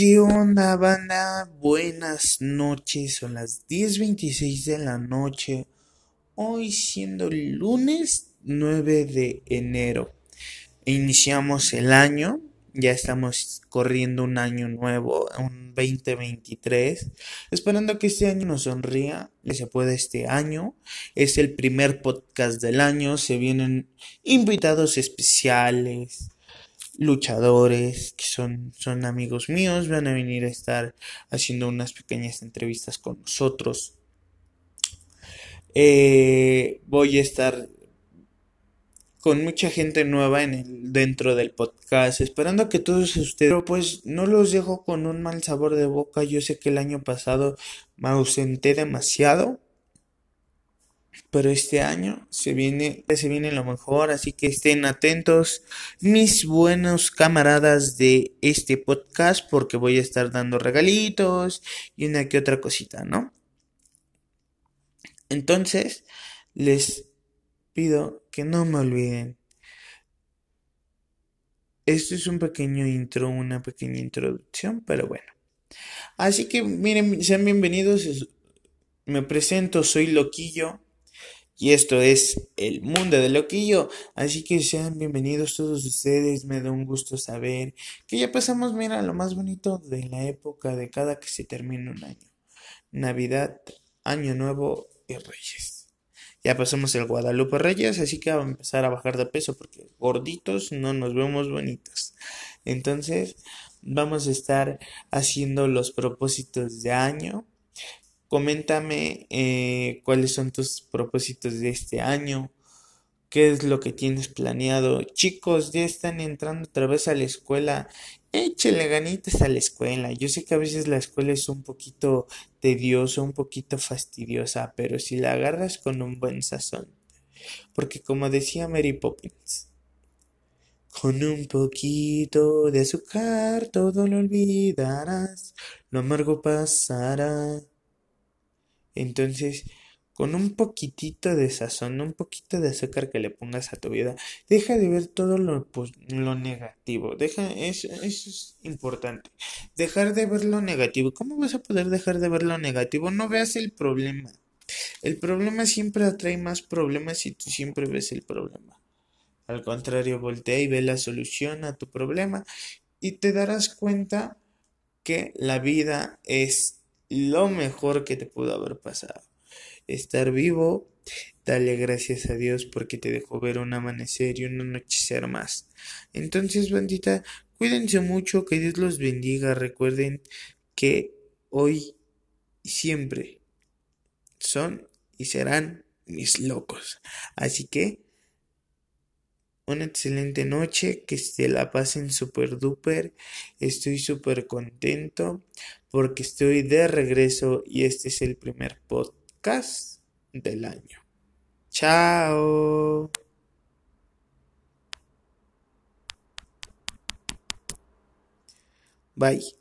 ¿Qué onda, banda? Buenas noches, son las 10.26 de la noche. Hoy siendo el lunes 9 de enero. Iniciamos el año, ya estamos corriendo un año nuevo, un 2023. Esperando que este año nos sonría, que se pueda este año. Es el primer podcast del año, se vienen invitados especiales luchadores que son, son amigos míos, van a venir a estar haciendo unas pequeñas entrevistas con nosotros. Eh, voy a estar con mucha gente nueva en el, dentro del podcast, esperando que todos ustedes, pero pues no los dejo con un mal sabor de boca. Yo sé que el año pasado me ausenté demasiado pero este año se viene, se viene lo mejor, así que estén atentos mis buenos camaradas de este podcast porque voy a estar dando regalitos y una que otra cosita, ¿no? Entonces, les pido que no me olviden. Esto es un pequeño intro, una pequeña introducción, pero bueno. Así que miren, sean bienvenidos. Me presento, soy Loquillo y esto es el mundo de loquillo. Así que sean bienvenidos todos ustedes. Me da un gusto saber que ya pasamos, mira, lo más bonito de la época de cada que se termina un año. Navidad, Año Nuevo y Reyes. Ya pasamos el Guadalupe Reyes, así que vamos a empezar a bajar de peso porque gorditos no nos vemos bonitos. Entonces, vamos a estar haciendo los propósitos de año Coméntame eh, cuáles son tus propósitos de este año, qué es lo que tienes planeado. Chicos, ya están entrando otra vez a la escuela. Échele ganitas a la escuela. Yo sé que a veces la escuela es un poquito tediosa, un poquito fastidiosa, pero si la agarras con un buen sazón. Porque como decía Mary Poppins, con un poquito de azúcar todo lo olvidarás, lo amargo pasará. Entonces, con un poquitito de sazón, un poquito de azúcar que le pongas a tu vida, deja de ver todo lo, pues, lo negativo. Deja, eso, eso es importante. Dejar de ver lo negativo. ¿Cómo vas a poder dejar de ver lo negativo? No veas el problema. El problema siempre atrae más problemas si tú siempre ves el problema. Al contrario, voltea y ve la solución a tu problema y te darás cuenta que la vida es lo mejor que te pudo haber pasado. Estar vivo, dale gracias a Dios porque te dejó ver un amanecer y un anochecer más. Entonces, bandita, cuídense mucho, que Dios los bendiga. Recuerden que hoy y siempre son y serán mis locos. Así que una excelente noche, que se la pasen super duper. Estoy súper contento porque estoy de regreso y este es el primer podcast del año. Chao. Bye.